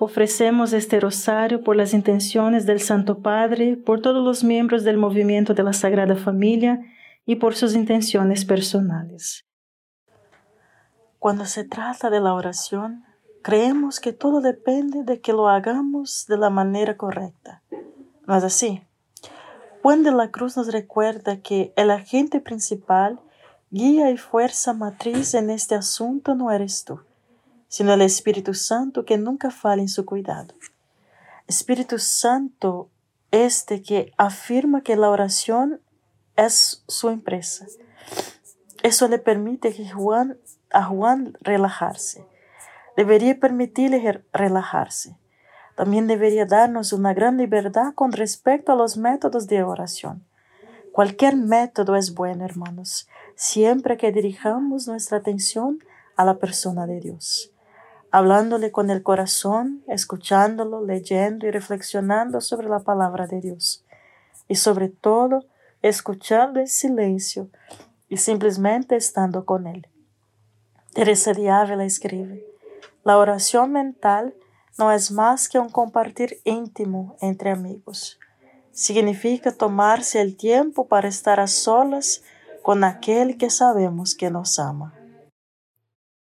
Ofrecemos este rosario por las intenciones del Santo Padre, por todos los miembros del movimiento de la Sagrada Familia y por sus intenciones personales. Cuando se trata de la oración, creemos que todo depende de que lo hagamos de la manera correcta. ¿No es así? Juan de la Cruz nos recuerda que el agente principal, guía y fuerza matriz en este asunto no eres tú sino el Espíritu Santo que nunca falla en su cuidado. Espíritu Santo este que afirma que la oración es su empresa. Eso le permite que Juan, a Juan relajarse. Debería permitirle relajarse. También debería darnos una gran libertad con respecto a los métodos de oración. Cualquier método es bueno, hermanos, siempre que dirijamos nuestra atención a la persona de Dios hablándole con el corazón, escuchándolo, leyendo y reflexionando sobre la palabra de Dios. Y sobre todo, escuchando en silencio y simplemente estando con Él. Teresa de Ávila escribe, la oración mental no es más que un compartir íntimo entre amigos. Significa tomarse el tiempo para estar a solas con aquel que sabemos que nos ama.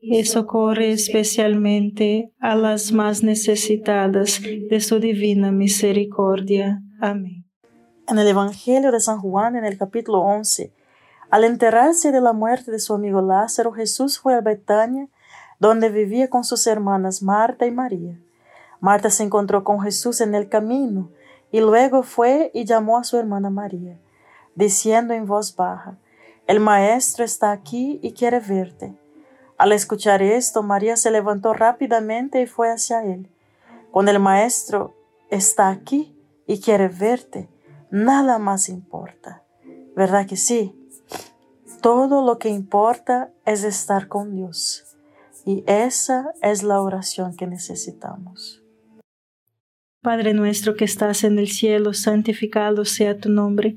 y socorre especialmente a las más necesitadas de su divina misericordia. Amén. En el Evangelio de San Juan, en el capítulo 11, al enterarse de la muerte de su amigo Lázaro, Jesús fue a Betania, donde vivía con sus hermanas Marta y María. Marta se encontró con Jesús en el camino y luego fue y llamó a su hermana María, diciendo en voz baja, El Maestro está aquí y quiere verte. Al escuchar esto, María se levantó rápidamente y fue hacia él. Cuando el Maestro está aquí y quiere verte, nada más importa. ¿Verdad que sí? Todo lo que importa es estar con Dios. Y esa es la oración que necesitamos. Padre nuestro que estás en el cielo, santificado sea tu nombre.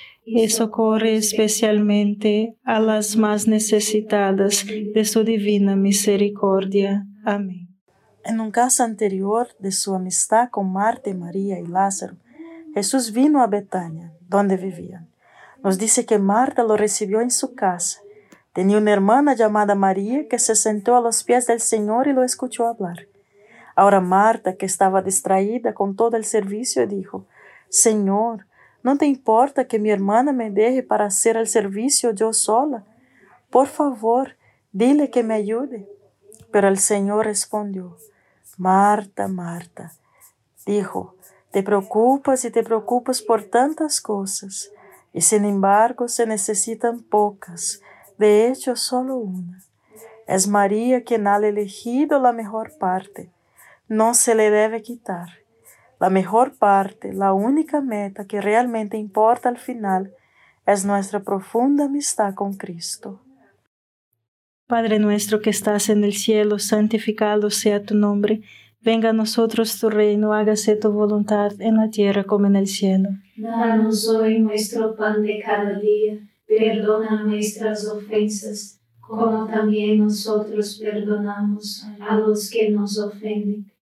y socorre especialmente a las más necesitadas de su divina misericordia. Amén. En un caso anterior de su amistad con Marta y María y Lázaro, Jesús vino a Betania, donde vivían. Nos dice que Marta lo recibió en su casa. Tenía una hermana llamada María que se sentó a los pies del Señor y lo escuchó hablar. Ahora Marta, que estaba distraída con todo el servicio, dijo, Señor, ¿no te importa que mi hermana me deje para hacer el servicio yo sola? Por favor, dile que me ayude. Pero el Señor respondió, Marta, Marta, dijo, te preocupas y te preocupas por tantas cosas, y sin embargo se necesitan pocas, de hecho solo una. Es María quien ha elegido la mejor parte, no se le debe quitar. La mejor parte, la única meta que realmente importa al final, es nuestra profunda amistad con Cristo. Padre nuestro que estás en el cielo, santificado sea tu nombre, venga a nosotros tu reino, hágase tu voluntad en la tierra como en el cielo. Danos hoy nuestro pan de cada día, perdona nuestras ofensas, como también nosotros perdonamos a los que nos ofenden,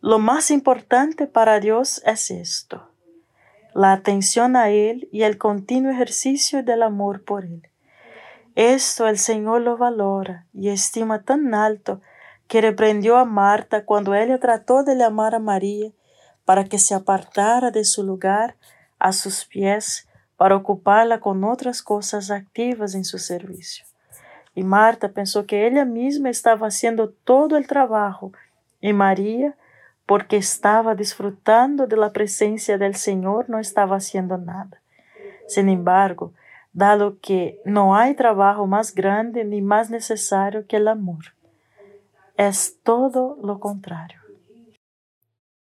lo más importante para Dios es esto, la atención a Él y el continuo ejercicio del amor por Él. Esto el Señor lo valora y estima tan alto que reprendió a Marta cuando ella trató de llamar a María para que se apartara de su lugar a sus pies para ocuparla con otras cosas activas en su servicio. Y Marta pensó que ella misma estaba haciendo todo el trabajo y María, porque estaba disfrutando de la presencia del Señor, no estaba haciendo nada. Sin embargo, dado que no hay trabajo más grande ni más necesario que el amor, es todo lo contrario.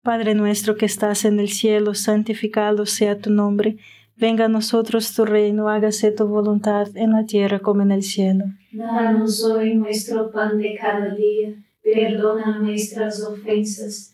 Padre nuestro que estás en el cielo, santificado sea tu nombre, venga a nosotros tu reino, hágase tu voluntad en la tierra como en el cielo. Danos hoy nuestro pan de cada día, perdona nuestras ofensas,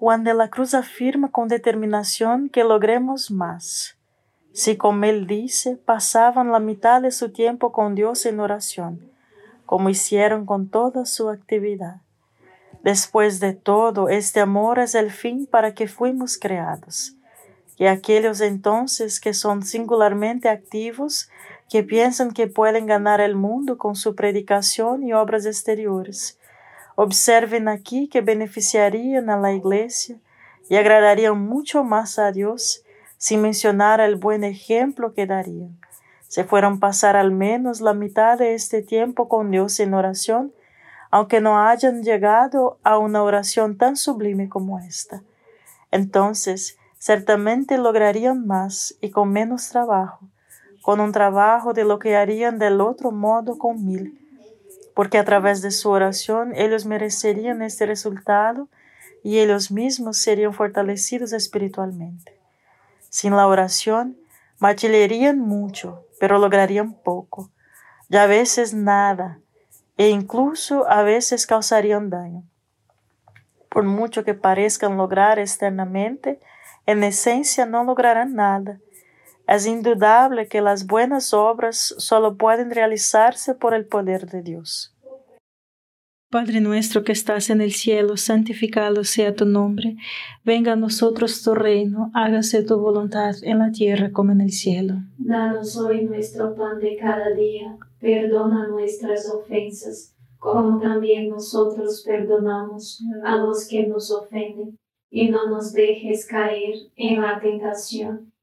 Juan de la Cruz afirma con determinación que logremos más. Si, como él dice, pasaban la mitad de su tiempo con Dios en oración, como hicieron con toda su actividad. Después de todo, este amor es el fin para que fuimos creados. Y aquellos entonces que son singularmente activos, que piensan que pueden ganar el mundo con su predicación y obras exteriores, Observen aquí que beneficiarían a la iglesia y agradarían mucho más a Dios sin mencionar el buen ejemplo que darían. se fueron pasar al menos la mitad de este tiempo con Dios en oración, aunque no hayan llegado a una oración tan sublime como esta. Entonces, certamente lograrían más y con menos trabajo, con un trabajo de lo que harían del otro modo con mil, porque a través de su oración ellos merecerían este resultado y ellos mismos serían fortalecidos espiritualmente. Sin la oración, machilerían mucho, pero lograrían poco, y a veces nada, e incluso a veces causarían daño. Por mucho que parezcan lograr externamente, en esencia no lograrán nada. Es indudable que las buenas obras solo pueden realizarse por el poder de Dios. Padre nuestro que estás en el cielo, santificado sea tu nombre. Venga a nosotros tu reino, hágase tu voluntad en la tierra como en el cielo. Danos hoy nuestro pan de cada día, perdona nuestras ofensas, como también nosotros perdonamos a los que nos ofenden, y no nos dejes caer en la tentación,